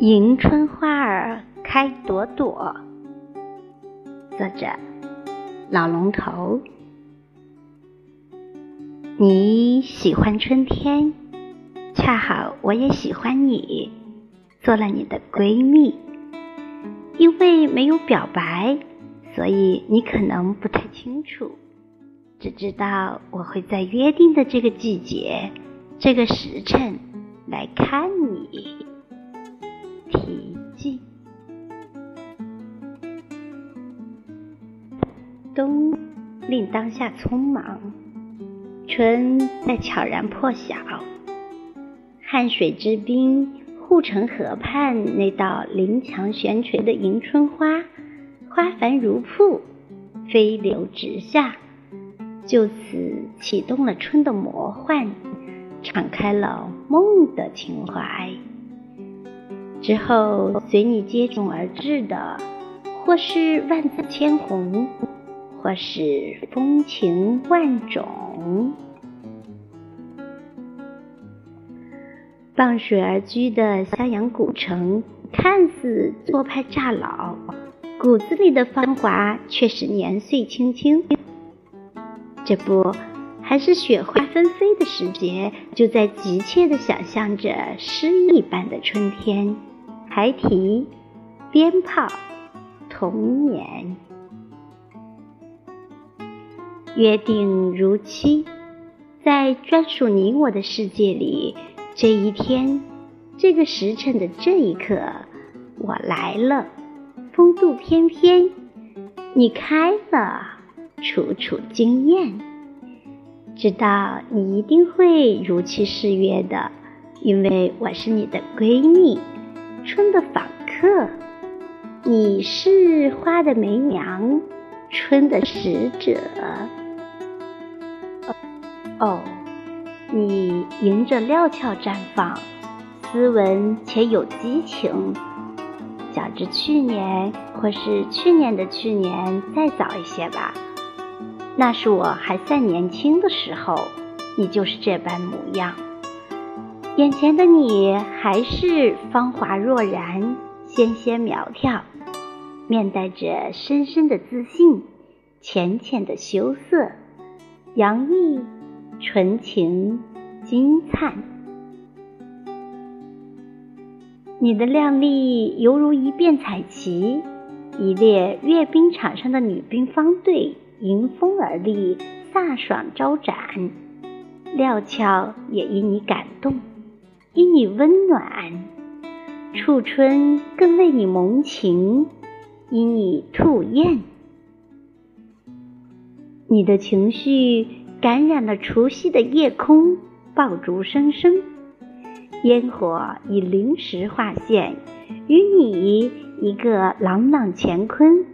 迎春花儿开朵朵，作者老龙头。你喜欢春天，恰好我也喜欢你，做了你的闺蜜。因为没有表白，所以你可能不太清楚，只知道我会在约定的这个季节、这个时辰来看你。题记：冬令当下匆忙，春在悄然破晓。汉水之滨护城河畔那道临墙悬垂的迎春花，花繁如瀑，飞流直下，就此启动了春的魔幻，敞开了梦的情怀。之后，随你接踵而至的，或是万紫千红，或是风情万种。傍水而居的襄阳古城，看似做派乍老，骨子里的芳华却是年岁轻轻。这不，还是雪花纷飞的时节，就在急切地想象着诗意般的春天。孩提鞭炮，童年，约定如期，在专属你我的世界里，这一天，这个时辰的这一刻，我来了，风度翩翩，你开了，楚楚惊艳。知道你一定会如期誓约的，因为我是你的闺蜜。春的访客，你是花的媒娘，春的使者。哦，你迎着料峭绽放，斯文且有激情。较之去年，或是去年的去年再早一些吧，那是我还算年轻的时候，你就是这般模样。眼前的你还是芳华若然，纤纤苗条，面带着深深的自信，浅浅的羞涩，洋溢纯情金灿。你的靓丽犹如一遍彩旗，一列阅兵场上的女兵方队迎风而立，飒爽招展。料峭也因你感动。因你温暖，处春更为你萌情；因你吐艳，你的情绪感染了除夕的夜空，爆竹声声，烟火以灵石划线，与你一个朗朗乾坤，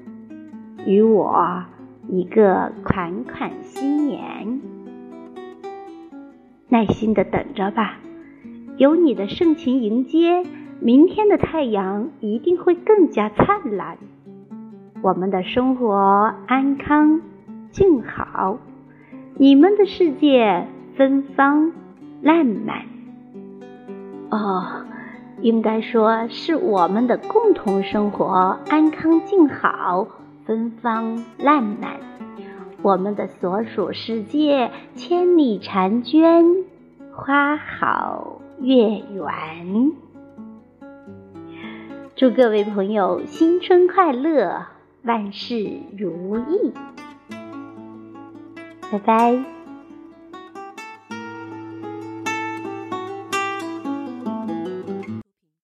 与我一个款款新年。耐心的等着吧。有你的盛情迎接，明天的太阳一定会更加灿烂。我们的生活安康静好，你们的世界芬芳烂漫。哦，应该说是我们的共同生活安康静好，芬芳烂漫。我们的所属世界千里婵娟，花好。月圆，祝各位朋友新春快乐，万事如意，拜拜。